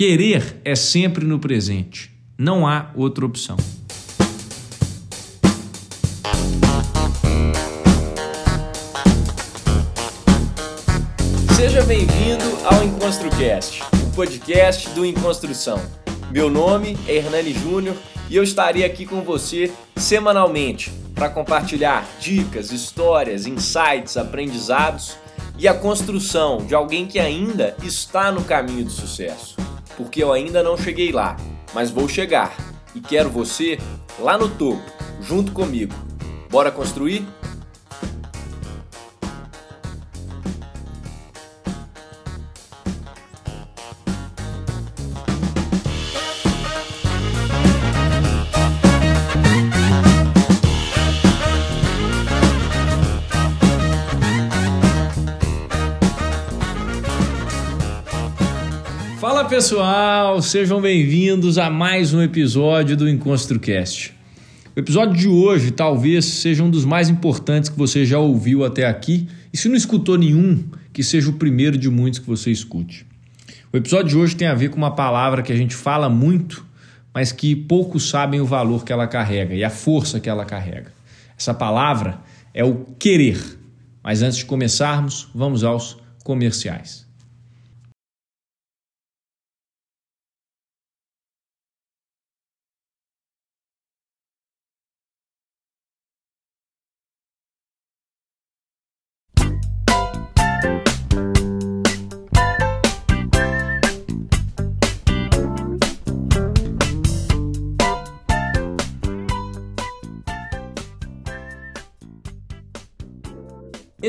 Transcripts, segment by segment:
Querer é sempre no presente. Não há outra opção. Seja bem-vindo ao EnconstruCast, o podcast do Enconstrução. Meu nome é Hernani Júnior e eu estarei aqui com você semanalmente para compartilhar dicas, histórias, insights, aprendizados e a construção de alguém que ainda está no caminho do sucesso. Porque eu ainda não cheguei lá, mas vou chegar e quero você lá no topo, junto comigo. Bora construir? Pessoal, sejam bem-vindos a mais um episódio do EnconstruCast. O episódio de hoje talvez seja um dos mais importantes que você já ouviu até aqui, e se não escutou nenhum, que seja o primeiro de muitos que você escute. O episódio de hoje tem a ver com uma palavra que a gente fala muito, mas que poucos sabem o valor que ela carrega e a força que ela carrega. Essa palavra é o querer. Mas antes de começarmos, vamos aos comerciais.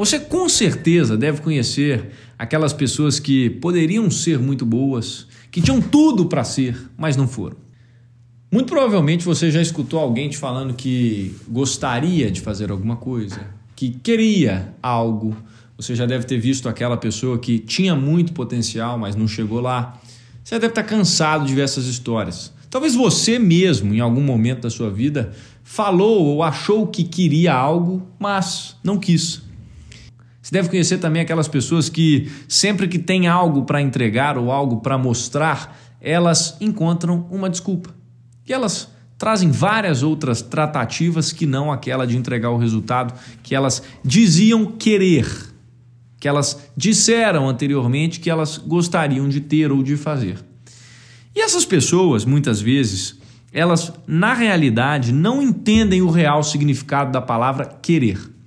Você com certeza deve conhecer aquelas pessoas que poderiam ser muito boas, que tinham tudo para ser, mas não foram. Muito provavelmente você já escutou alguém te falando que gostaria de fazer alguma coisa, que queria algo. Você já deve ter visto aquela pessoa que tinha muito potencial, mas não chegou lá. Você deve estar cansado de ver essas histórias. Talvez você mesmo, em algum momento da sua vida, falou ou achou que queria algo, mas não quis. Você deve conhecer também aquelas pessoas que, sempre que tem algo para entregar ou algo para mostrar, elas encontram uma desculpa. E elas trazem várias outras tratativas que não aquela de entregar o resultado que elas diziam querer, que elas disseram anteriormente que elas gostariam de ter ou de fazer. E essas pessoas, muitas vezes, elas na realidade não entendem o real significado da palavra querer.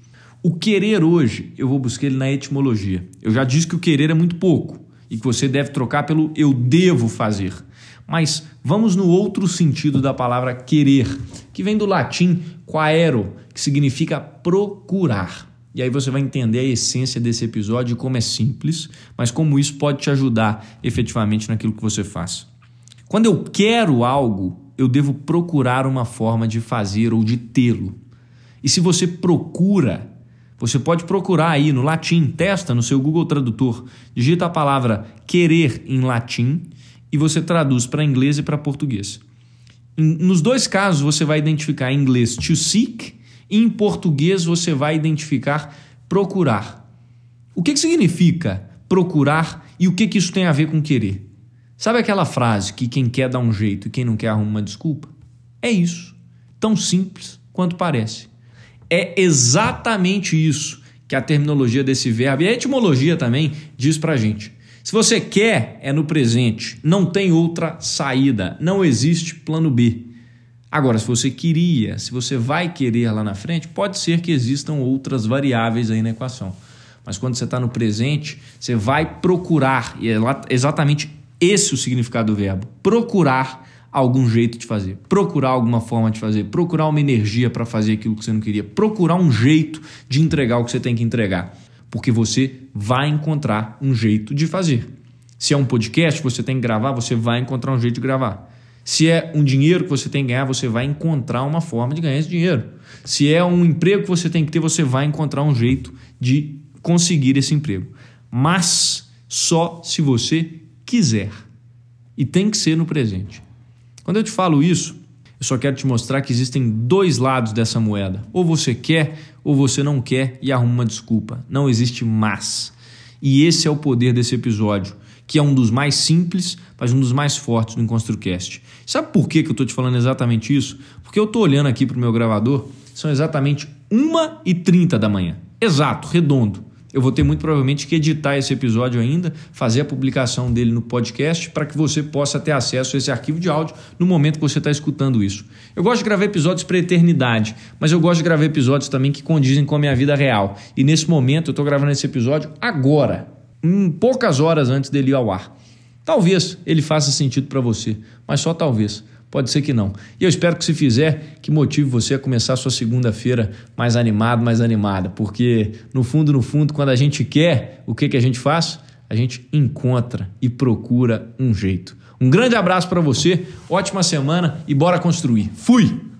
O querer hoje, eu vou buscar ele na etimologia. Eu já disse que o querer é muito pouco e que você deve trocar pelo eu devo fazer. Mas vamos no outro sentido da palavra querer, que vem do latim quaero, que significa procurar. E aí você vai entender a essência desse episódio como é simples, mas como isso pode te ajudar efetivamente naquilo que você faz. Quando eu quero algo, eu devo procurar uma forma de fazer ou de tê-lo. E se você procura, você pode procurar aí no latim, testa no seu Google Tradutor, digita a palavra querer em latim e você traduz para inglês e para português. Nos dois casos você vai identificar em inglês to seek e em português você vai identificar procurar. O que, que significa procurar e o que, que isso tem a ver com querer? Sabe aquela frase que quem quer dá um jeito e quem não quer arruma uma desculpa? É isso. Tão simples quanto parece. É exatamente isso que a terminologia desse verbo e a etimologia também diz pra gente. Se você quer, é no presente, não tem outra saída, não existe plano B. Agora, se você queria, se você vai querer lá na frente, pode ser que existam outras variáveis aí na equação. Mas quando você está no presente, você vai procurar, e é exatamente esse o significado do verbo: procurar algum jeito de fazer, procurar alguma forma de fazer, procurar uma energia para fazer aquilo que você não queria, procurar um jeito de entregar o que você tem que entregar. porque você vai encontrar um jeito de fazer. Se é um podcast que você tem que gravar, você vai encontrar um jeito de gravar. Se é um dinheiro que você tem que ganhar, você vai encontrar uma forma de ganhar esse dinheiro. Se é um emprego que você tem que ter, você vai encontrar um jeito de conseguir esse emprego. Mas só se você quiser. E tem que ser no presente. Quando eu te falo isso, eu só quero te mostrar que existem dois lados dessa moeda. Ou você quer, ou você não quer e arruma uma desculpa. Não existe mas. E esse é o poder desse episódio, que é um dos mais simples, mas um dos mais fortes do EnconstruCast. Sabe por que, que eu estou te falando exatamente isso? Porque eu estou olhando aqui para o meu gravador, são exatamente 1h30 da manhã. Exato, redondo. Eu vou ter muito provavelmente que editar esse episódio ainda, fazer a publicação dele no podcast para que você possa ter acesso a esse arquivo de áudio no momento que você está escutando isso. Eu gosto de gravar episódios para eternidade, mas eu gosto de gravar episódios também que condizem com a minha vida real. E nesse momento eu estou gravando esse episódio agora, em poucas horas antes dele ir ao ar. Talvez ele faça sentido para você, mas só talvez. Pode ser que não. E eu espero que se fizer, que motive você a começar a sua segunda-feira mais animado, mais animada. Porque no fundo, no fundo, quando a gente quer, o que, que a gente faz? A gente encontra e procura um jeito. Um grande abraço para você, ótima semana e bora construir. Fui!